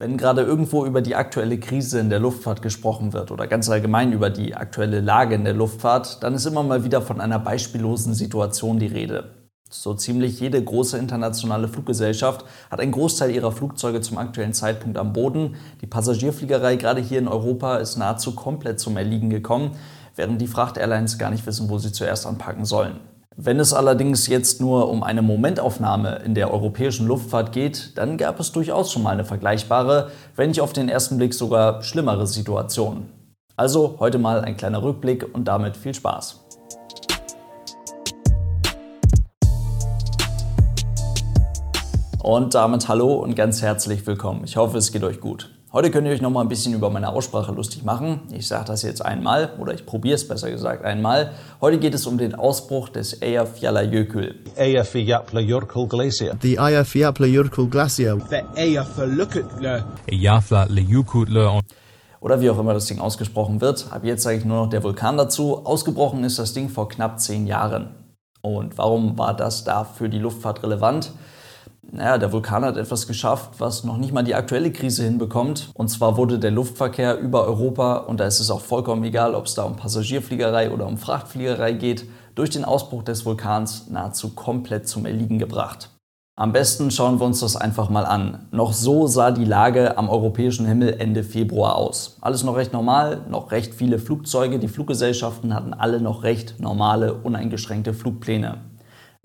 Wenn gerade irgendwo über die aktuelle Krise in der Luftfahrt gesprochen wird oder ganz allgemein über die aktuelle Lage in der Luftfahrt, dann ist immer mal wieder von einer beispiellosen Situation die Rede. So ziemlich jede große internationale Fluggesellschaft hat einen Großteil ihrer Flugzeuge zum aktuellen Zeitpunkt am Boden. Die Passagierfliegerei gerade hier in Europa ist nahezu komplett zum Erliegen gekommen, während die Fracht-Airlines gar nicht wissen, wo sie zuerst anpacken sollen. Wenn es allerdings jetzt nur um eine Momentaufnahme in der europäischen Luftfahrt geht, dann gab es durchaus schon mal eine vergleichbare, wenn nicht auf den ersten Blick sogar schlimmere Situation. Also heute mal ein kleiner Rückblick und damit viel Spaß. Und damit hallo und ganz herzlich willkommen. Ich hoffe, es geht euch gut. Heute könnt ihr euch noch mal ein bisschen über meine Aussprache lustig machen. Ich sage das jetzt einmal oder ich probiere es besser gesagt einmal. Heute geht es um den Ausbruch des Eyjafjallajökull. Eyjafjallajökull Glacier. The Eyjafjallajökull Glacier. The Eyjafjallajökull. Oder wie auch immer das Ding ausgesprochen wird. Ab jetzt sage ich nur noch der Vulkan dazu. Ausgebrochen ist das Ding vor knapp zehn Jahren. Und warum war das da für die Luftfahrt relevant? Naja, der Vulkan hat etwas geschafft, was noch nicht mal die aktuelle Krise hinbekommt. Und zwar wurde der Luftverkehr über Europa, und da ist es auch vollkommen egal, ob es da um Passagierfliegerei oder um Frachtfliegerei geht, durch den Ausbruch des Vulkans nahezu komplett zum Erliegen gebracht. Am besten schauen wir uns das einfach mal an. Noch so sah die Lage am europäischen Himmel Ende Februar aus. Alles noch recht normal, noch recht viele Flugzeuge, die Fluggesellschaften hatten alle noch recht normale, uneingeschränkte Flugpläne.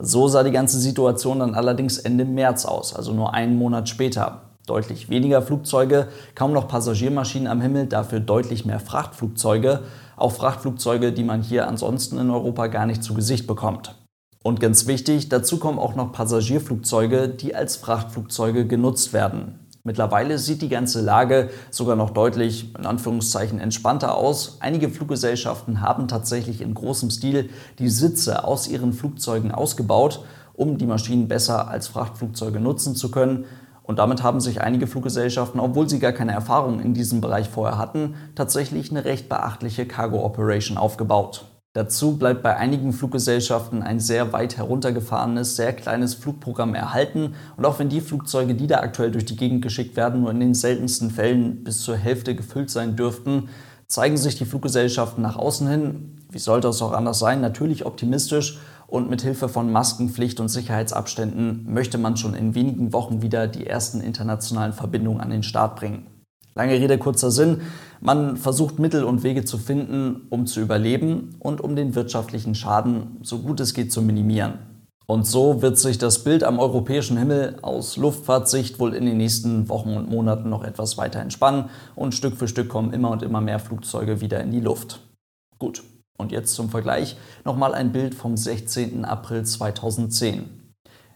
So sah die ganze Situation dann allerdings Ende März aus, also nur einen Monat später. Deutlich weniger Flugzeuge, kaum noch Passagiermaschinen am Himmel, dafür deutlich mehr Frachtflugzeuge, auch Frachtflugzeuge, die man hier ansonsten in Europa gar nicht zu Gesicht bekommt. Und ganz wichtig, dazu kommen auch noch Passagierflugzeuge, die als Frachtflugzeuge genutzt werden. Mittlerweile sieht die ganze Lage sogar noch deutlich, in Anführungszeichen, entspannter aus. Einige Fluggesellschaften haben tatsächlich in großem Stil die Sitze aus ihren Flugzeugen ausgebaut, um die Maschinen besser als Frachtflugzeuge nutzen zu können. Und damit haben sich einige Fluggesellschaften, obwohl sie gar keine Erfahrung in diesem Bereich vorher hatten, tatsächlich eine recht beachtliche Cargo Operation aufgebaut. Dazu bleibt bei einigen Fluggesellschaften ein sehr weit heruntergefahrenes, sehr kleines Flugprogramm erhalten. Und auch wenn die Flugzeuge, die da aktuell durch die Gegend geschickt werden, nur in den seltensten Fällen bis zur Hälfte gefüllt sein dürften, zeigen sich die Fluggesellschaften nach außen hin, wie sollte es auch anders sein, natürlich optimistisch und mit Hilfe von Maskenpflicht und Sicherheitsabständen möchte man schon in wenigen Wochen wieder die ersten internationalen Verbindungen an den Start bringen. Lange Rede, kurzer Sinn. Man versucht Mittel und Wege zu finden, um zu überleben und um den wirtschaftlichen Schaden so gut es geht zu minimieren. Und so wird sich das Bild am europäischen Himmel aus Luftfahrtsicht wohl in den nächsten Wochen und Monaten noch etwas weiter entspannen und Stück für Stück kommen immer und immer mehr Flugzeuge wieder in die Luft. Gut, und jetzt zum Vergleich nochmal ein Bild vom 16. April 2010.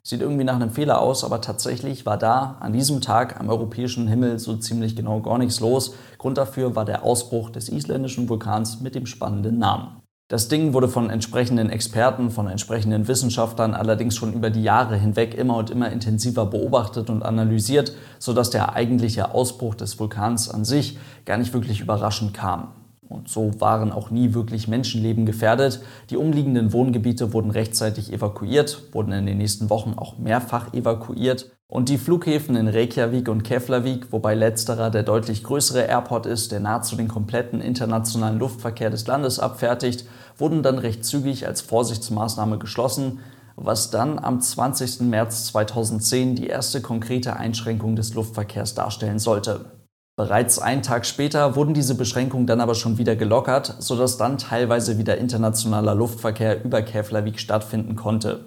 Sieht irgendwie nach einem Fehler aus, aber tatsächlich war da an diesem Tag am europäischen Himmel so ziemlich genau gar nichts los. Grund dafür war der Ausbruch des isländischen Vulkans mit dem spannenden Namen. Das Ding wurde von entsprechenden Experten, von entsprechenden Wissenschaftlern allerdings schon über die Jahre hinweg immer und immer intensiver beobachtet und analysiert, sodass der eigentliche Ausbruch des Vulkans an sich gar nicht wirklich überraschend kam. Und so waren auch nie wirklich Menschenleben gefährdet. Die umliegenden Wohngebiete wurden rechtzeitig evakuiert, wurden in den nächsten Wochen auch mehrfach evakuiert. Und die Flughäfen in Reykjavik und Keflavik, wobei letzterer der deutlich größere Airport ist, der nahezu den kompletten internationalen Luftverkehr des Landes abfertigt, wurden dann recht zügig als Vorsichtsmaßnahme geschlossen, was dann am 20. März 2010 die erste konkrete Einschränkung des Luftverkehrs darstellen sollte. Bereits einen Tag später wurden diese Beschränkungen dann aber schon wieder gelockert, sodass dann teilweise wieder internationaler Luftverkehr über Keflavik stattfinden konnte.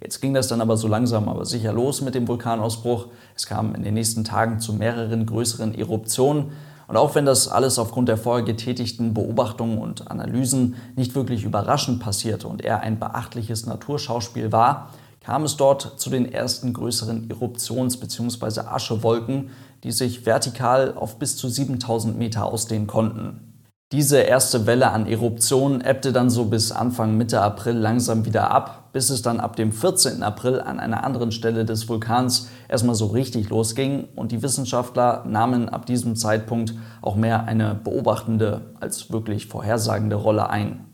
Jetzt ging das dann aber so langsam aber sicher los mit dem Vulkanausbruch. Es kam in den nächsten Tagen zu mehreren größeren Eruptionen. Und auch wenn das alles aufgrund der vorher getätigten Beobachtungen und Analysen nicht wirklich überraschend passierte und eher ein beachtliches Naturschauspiel war, kam es dort zu den ersten größeren Eruptions- bzw. Aschewolken, die sich vertikal auf bis zu 7000 Meter ausdehnen konnten. Diese erste Welle an Eruptionen ebbte dann so bis Anfang Mitte April langsam wieder ab, bis es dann ab dem 14. April an einer anderen Stelle des Vulkans erstmal so richtig losging und die Wissenschaftler nahmen ab diesem Zeitpunkt auch mehr eine beobachtende als wirklich vorhersagende Rolle ein.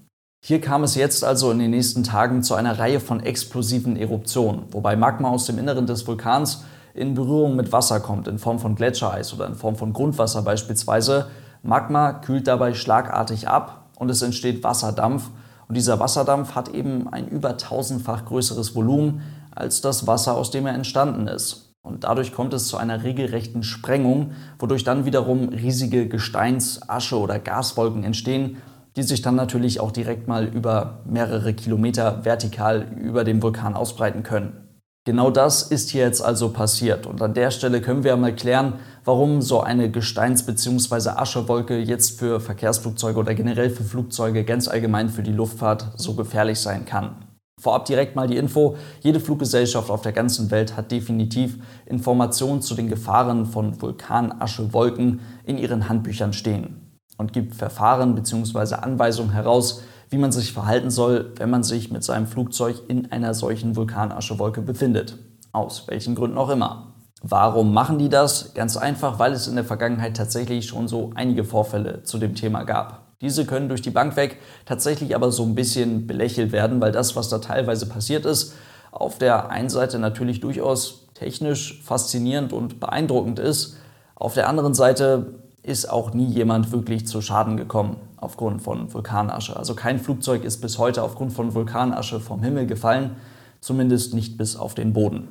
Hier kam es jetzt also in den nächsten Tagen zu einer Reihe von explosiven Eruptionen, wobei Magma aus dem Inneren des Vulkans in Berührung mit Wasser kommt, in Form von Gletschereis oder in Form von Grundwasser beispielsweise, Magma kühlt dabei schlagartig ab und es entsteht Wasserdampf. Und dieser Wasserdampf hat eben ein über tausendfach größeres Volumen als das Wasser, aus dem er entstanden ist. Und dadurch kommt es zu einer regelrechten Sprengung, wodurch dann wiederum riesige Gesteins-, Asche- oder Gaswolken entstehen, die sich dann natürlich auch direkt mal über mehrere Kilometer vertikal über dem Vulkan ausbreiten können. Genau das ist hier jetzt also passiert. Und an der Stelle können wir mal klären, warum so eine Gesteins- bzw. Aschewolke jetzt für Verkehrsflugzeuge oder generell für Flugzeuge ganz allgemein für die Luftfahrt so gefährlich sein kann. Vorab direkt mal die Info, jede Fluggesellschaft auf der ganzen Welt hat definitiv Informationen zu den Gefahren von Vulkanaschewolken in ihren Handbüchern stehen und gibt Verfahren bzw. Anweisungen heraus, wie man sich verhalten soll, wenn man sich mit seinem Flugzeug in einer solchen Vulkanaschewolke befindet. Aus welchen Gründen auch immer. Warum machen die das? Ganz einfach, weil es in der Vergangenheit tatsächlich schon so einige Vorfälle zu dem Thema gab. Diese können durch die Bank weg tatsächlich aber so ein bisschen belächelt werden, weil das, was da teilweise passiert ist, auf der einen Seite natürlich durchaus technisch faszinierend und beeindruckend ist. Auf der anderen Seite ist auch nie jemand wirklich zu Schaden gekommen aufgrund von Vulkanasche. Also kein Flugzeug ist bis heute aufgrund von Vulkanasche vom Himmel gefallen, zumindest nicht bis auf den Boden.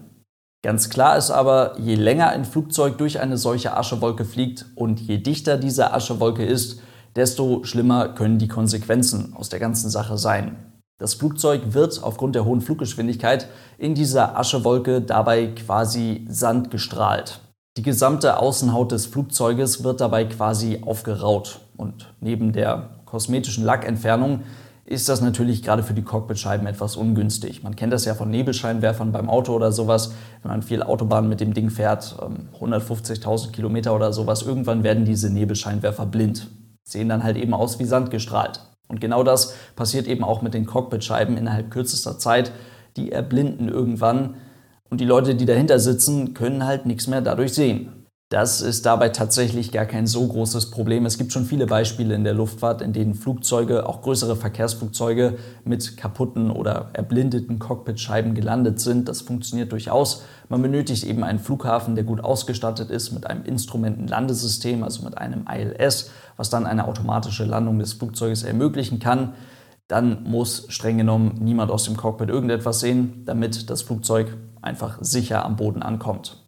Ganz klar ist aber, je länger ein Flugzeug durch eine solche Aschewolke fliegt und je dichter diese Aschewolke ist, desto schlimmer können die Konsequenzen aus der ganzen Sache sein. Das Flugzeug wird aufgrund der hohen Fluggeschwindigkeit in dieser Aschewolke dabei quasi Sand gestrahlt. Die gesamte Außenhaut des Flugzeuges wird dabei quasi aufgeraut. Und neben der kosmetischen Lackentfernung ist das natürlich gerade für die Cockpitscheiben etwas ungünstig. Man kennt das ja von Nebelscheinwerfern beim Auto oder sowas. Wenn man viel Autobahn mit dem Ding fährt, 150.000 ähm, Kilometer oder sowas, irgendwann werden diese Nebelscheinwerfer blind. Sehen dann halt eben aus wie Sand gestrahlt. Und genau das passiert eben auch mit den Cockpitscheiben innerhalb kürzester Zeit. Die erblinden irgendwann und die Leute, die dahinter sitzen, können halt nichts mehr dadurch sehen. Das ist dabei tatsächlich gar kein so großes Problem. Es gibt schon viele Beispiele in der Luftfahrt, in denen Flugzeuge, auch größere Verkehrsflugzeuge, mit kaputten oder erblindeten Cockpitscheiben gelandet sind. Das funktioniert durchaus. Man benötigt eben einen Flughafen, der gut ausgestattet ist mit einem Instrumentenlandesystem, also mit einem ILS, was dann eine automatische Landung des Flugzeuges ermöglichen kann. Dann muss streng genommen niemand aus dem Cockpit irgendetwas sehen, damit das Flugzeug einfach sicher am Boden ankommt.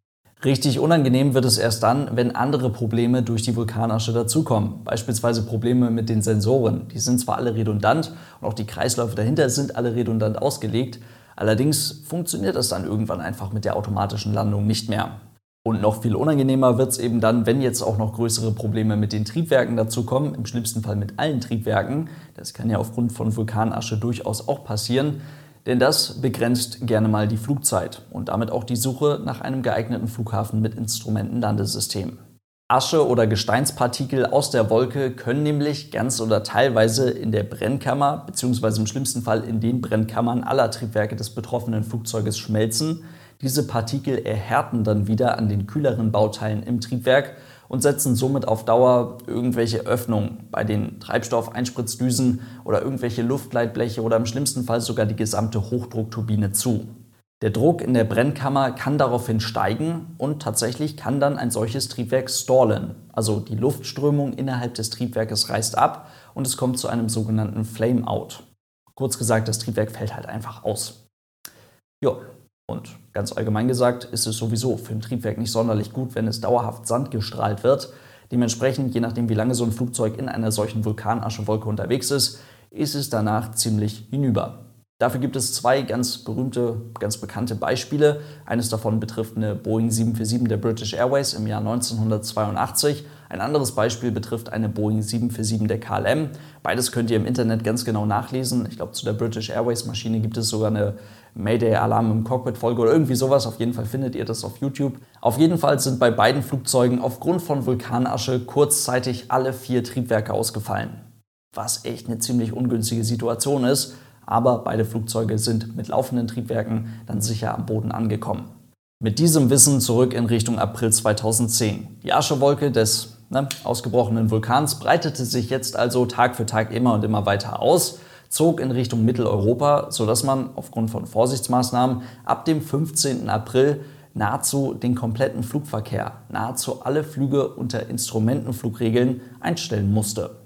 Richtig unangenehm wird es erst dann, wenn andere Probleme durch die Vulkanasche dazukommen. Beispielsweise Probleme mit den Sensoren. Die sind zwar alle redundant und auch die Kreisläufe dahinter sind alle redundant ausgelegt, allerdings funktioniert das dann irgendwann einfach mit der automatischen Landung nicht mehr. Und noch viel unangenehmer wird es eben dann, wenn jetzt auch noch größere Probleme mit den Triebwerken dazukommen, im schlimmsten Fall mit allen Triebwerken. Das kann ja aufgrund von Vulkanasche durchaus auch passieren. Denn das begrenzt gerne mal die Flugzeit und damit auch die Suche nach einem geeigneten Flughafen mit Instrumentenlandesystem. Asche oder Gesteinspartikel aus der Wolke können nämlich ganz oder teilweise in der Brennkammer bzw. im schlimmsten Fall in den Brennkammern aller Triebwerke des betroffenen Flugzeuges schmelzen. Diese Partikel erhärten dann wieder an den kühleren Bauteilen im Triebwerk und setzen somit auf Dauer irgendwelche Öffnungen bei den Treibstoffeinspritzdüsen oder irgendwelche Luftleitbleche oder im schlimmsten Fall sogar die gesamte Hochdruckturbine zu. Der Druck in der Brennkammer kann daraufhin steigen und tatsächlich kann dann ein solches Triebwerk stallen. Also die Luftströmung innerhalb des Triebwerkes reißt ab und es kommt zu einem sogenannten Flameout. Kurz gesagt, das Triebwerk fällt halt einfach aus. Jo, und ganz allgemein gesagt ist es sowieso für ein Triebwerk nicht sonderlich gut, wenn es dauerhaft Sand gestrahlt wird. Dementsprechend, je nachdem wie lange so ein Flugzeug in einer solchen Vulkanaschewolke unterwegs ist, ist es danach ziemlich hinüber. Dafür gibt es zwei ganz berühmte, ganz bekannte Beispiele. Eines davon betrifft eine Boeing 747 der British Airways im Jahr 1982. Ein anderes Beispiel betrifft eine Boeing 747 der KLM. Beides könnt ihr im Internet ganz genau nachlesen. Ich glaube, zu der British Airways Maschine gibt es sogar eine Mayday-Alarm im Cockpit-Folge oder irgendwie sowas. Auf jeden Fall findet ihr das auf YouTube. Auf jeden Fall sind bei beiden Flugzeugen aufgrund von Vulkanasche kurzzeitig alle vier Triebwerke ausgefallen. Was echt eine ziemlich ungünstige Situation ist aber beide Flugzeuge sind mit laufenden Triebwerken dann sicher am Boden angekommen. Mit diesem Wissen zurück in Richtung April 2010. Die Aschewolke des ne, ausgebrochenen Vulkans breitete sich jetzt also Tag für Tag immer und immer weiter aus, zog in Richtung Mitteleuropa, sodass man aufgrund von Vorsichtsmaßnahmen ab dem 15. April nahezu den kompletten Flugverkehr, nahezu alle Flüge unter Instrumentenflugregeln einstellen musste.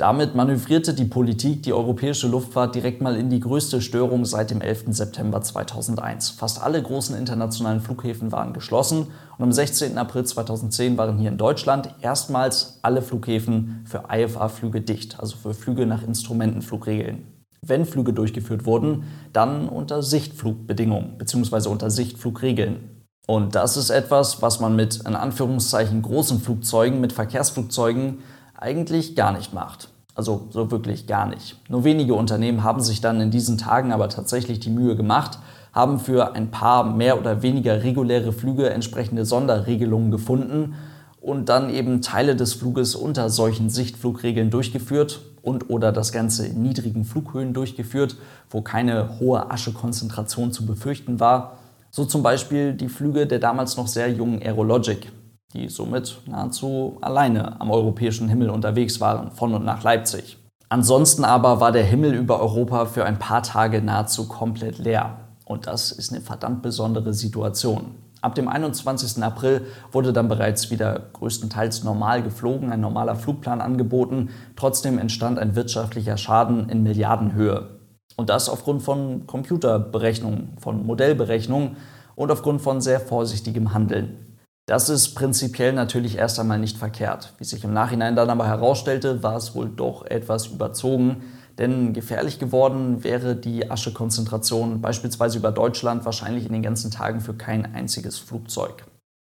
Damit manövrierte die Politik die europäische Luftfahrt direkt mal in die größte Störung seit dem 11. September 2001. Fast alle großen internationalen Flughäfen waren geschlossen und am 16. April 2010 waren hier in Deutschland erstmals alle Flughäfen für IFA-Flüge dicht, also für Flüge nach Instrumentenflugregeln. Wenn Flüge durchgeführt wurden, dann unter Sichtflugbedingungen bzw. unter Sichtflugregeln. Und das ist etwas, was man mit in Anführungszeichen großen Flugzeugen, mit Verkehrsflugzeugen eigentlich gar nicht macht. Also so wirklich gar nicht. Nur wenige Unternehmen haben sich dann in diesen Tagen aber tatsächlich die Mühe gemacht, haben für ein paar mehr oder weniger reguläre Flüge entsprechende Sonderregelungen gefunden und dann eben Teile des Fluges unter solchen Sichtflugregeln durchgeführt und oder das Ganze in niedrigen Flughöhen durchgeführt, wo keine hohe Aschekonzentration zu befürchten war. So zum Beispiel die Flüge der damals noch sehr jungen Aerologic, die somit nahezu alleine am europäischen Himmel unterwegs waren, von und nach Leipzig. Ansonsten aber war der Himmel über Europa für ein paar Tage nahezu komplett leer. Und das ist eine verdammt besondere Situation. Ab dem 21. April wurde dann bereits wieder größtenteils normal geflogen, ein normaler Flugplan angeboten. Trotzdem entstand ein wirtschaftlicher Schaden in Milliardenhöhe. Und das aufgrund von Computerberechnungen, von Modellberechnungen und aufgrund von sehr vorsichtigem Handeln. Das ist prinzipiell natürlich erst einmal nicht verkehrt. Wie sich im Nachhinein dann aber herausstellte, war es wohl doch etwas überzogen, denn gefährlich geworden wäre die Aschekonzentration beispielsweise über Deutschland wahrscheinlich in den ganzen Tagen für kein einziges Flugzeug.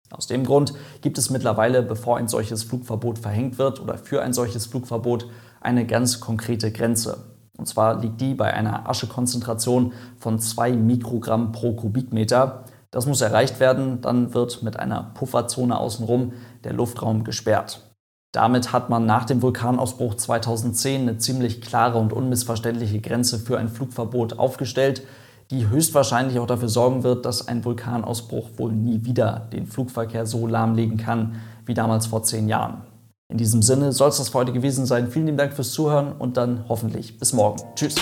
Aus dem Grund gibt es mittlerweile, bevor ein solches Flugverbot verhängt wird oder für ein solches Flugverbot, eine ganz konkrete Grenze. Und zwar liegt die bei einer Aschekonzentration von 2 Mikrogramm pro Kubikmeter. Das muss erreicht werden, dann wird mit einer Pufferzone außenrum der Luftraum gesperrt. Damit hat man nach dem Vulkanausbruch 2010 eine ziemlich klare und unmissverständliche Grenze für ein Flugverbot aufgestellt, die höchstwahrscheinlich auch dafür sorgen wird, dass ein Vulkanausbruch wohl nie wieder den Flugverkehr so lahmlegen kann wie damals vor zehn Jahren. In diesem Sinne soll es das für heute gewesen sein. Vielen lieben Dank fürs Zuhören und dann hoffentlich bis morgen. Tschüss.